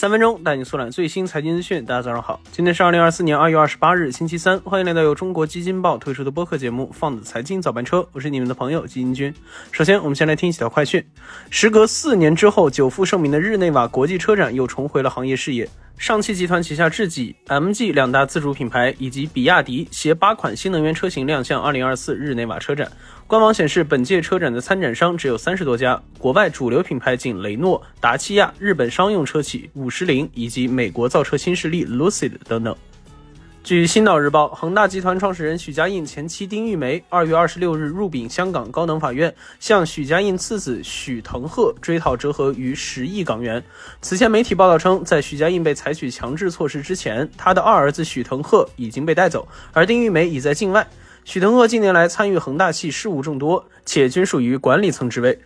三分钟带你速览最新财经资讯。大家早上好，今天是二零二四年二月二十八日，星期三。欢迎来到由中国基金报推出的播客节目《放的财经早班车》，我是你们的朋友基金君。首先，我们先来听几条快讯。时隔四年之后，久负盛名的日内瓦国际车展又重回了行业视野。上汽集团旗下智己、MG 两大自主品牌以及比亚迪携八款新能源车型亮相2024日内瓦车展。官网显示，本届车展的参展商只有三十多家，国外主流品牌仅雷诺、达契亚，日本商用车企五十铃以及美国造车新势力 Lucid 等等。据《新岛日报》，恒大集团创始人许家印前妻丁玉梅二月二十六日入禀香港高等法院，向许家印次子许腾鹤追讨折合逾十亿港元。此前媒体报道称，在许家印被采取强制措施之前，他的二儿子许腾鹤已经被带走，而丁玉梅已在境外。许腾鹤近年来参与恒大系事务众多，且均属于管理层职位。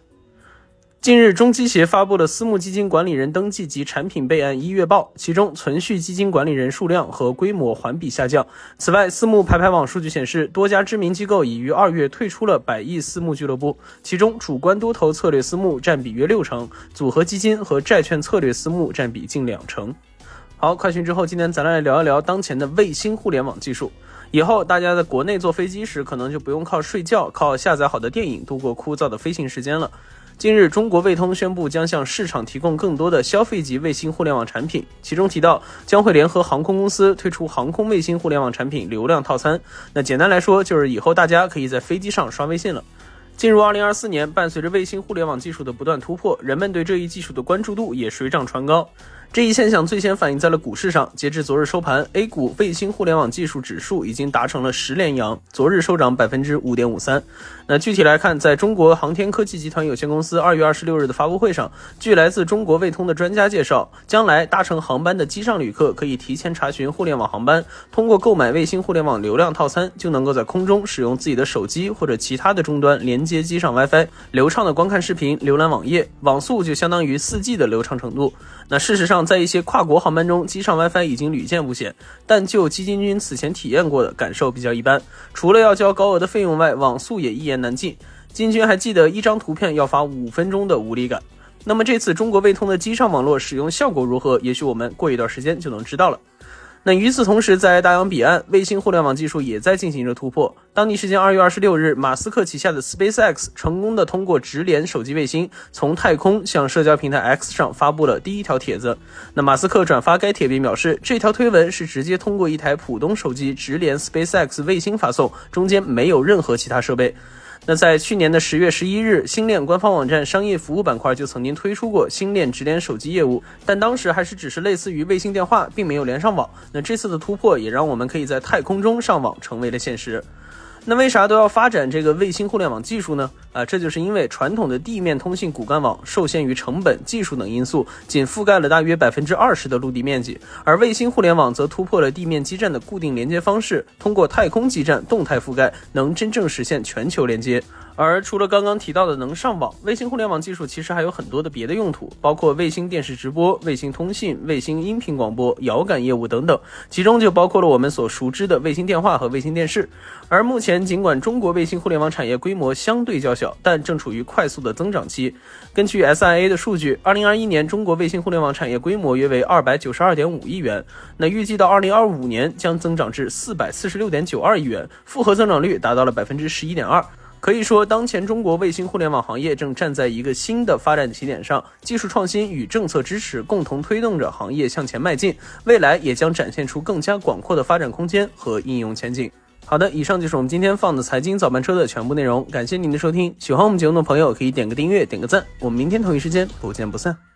近日，中基协发布了私募基金管理人登记及产品备案一月报，其中存续基金管理人数量和规模环比下降。此外，私募排排网数据显示，多家知名机构已于二月退出了百亿私募俱乐部，其中主观多头策略私募占比约六成，组合基金和债券策略私募占比近两成。好，快讯之后，今天咱来聊一聊当前的卫星互联网技术。以后大家在国内坐飞机时，可能就不用靠睡觉、靠下载好的电影度过枯燥的飞行时间了。近日，中国卫通宣布将向市场提供更多的消费级卫星互联网产品，其中提到将会联合航空公司推出航空卫星互联网产品流量套餐。那简单来说，就是以后大家可以在飞机上刷微信了。进入二零二四年，伴随着卫星互联网技术的不断突破，人们对这一技术的关注度也水涨船高。这一现象最先反映在了股市上。截至昨日收盘，A 股卫星互联网技术指数已经达成了十连阳，昨日收涨百分之五点五三。那具体来看，在中国航天科技集团有限公司二月二十六日的发布会上，据来自中国卫通的专家介绍，将来搭乘航班的机上旅客可以提前查询互联网航班，通过购买卫星互联网流量套餐，就能够在空中使用自己的手机或者其他的终端连接机上 WiFi，流畅的观看视频、浏览网页，网速就相当于四 G 的流畅程度。那事实上，在一些跨国航班中，机上 WiFi 已经屡见不鲜，但就基金君此前体验过的感受比较一般。除了要交高额的费用外，网速也一言难尽。基金君还记得一张图片要发五分钟的无力感。那么这次中国卫通的机上网络使用效果如何？也许我们过一段时间就能知道了。那与此同时，在大洋彼岸，卫星互联网技术也在进行着突破。当地时间二月二十六日，马斯克旗下的 SpaceX 成功的通过直连手机卫星，从太空向社交平台 X 上发布了第一条帖子。那马斯克转发该帖并表示，这条推文是直接通过一台普通手机直连 SpaceX 卫星发送，中间没有任何其他设备。那在去年的十月十一日，星链官方网站商业服务板块就曾经推出过星链直连手机业务，但当时还是只是类似于卫星电话，并没有连上网。那这次的突破也让我们可以在太空中上网成为了现实。那为啥都要发展这个卫星互联网技术呢？啊，这就是因为传统的地面通信骨干网受限于成本、技术等因素，仅覆盖了大约百分之二十的陆地面积，而卫星互联网则突破了地面基站的固定连接方式，通过太空基站动态覆盖，能真正实现全球连接。而除了刚刚提到的能上网，卫星互联网技术其实还有很多的别的用途，包括卫星电视直播、卫星通信、卫星音频广播、遥感业务等等，其中就包括了我们所熟知的卫星电话和卫星电视。而目前，尽管中国卫星互联网产业规模相对较小但正处于快速的增长期。根据 SIA 的数据，二零二一年中国卫星互联网产业规模约为二百九十二点五亿元，那预计到二零二五年将增长至四百四十六点九二亿元，复合增长率达到了百分之十一点二。可以说，当前中国卫星互联网行业正站在一个新的发展起点上，技术创新与政策支持共同推动着行业向前迈进，未来也将展现出更加广阔的发展空间和应用前景。好的，以上就是我们今天放的财经早班车的全部内容，感谢您的收听。喜欢我们节目的朋友可以点个订阅，点个赞，我们明天同一时间不见不散。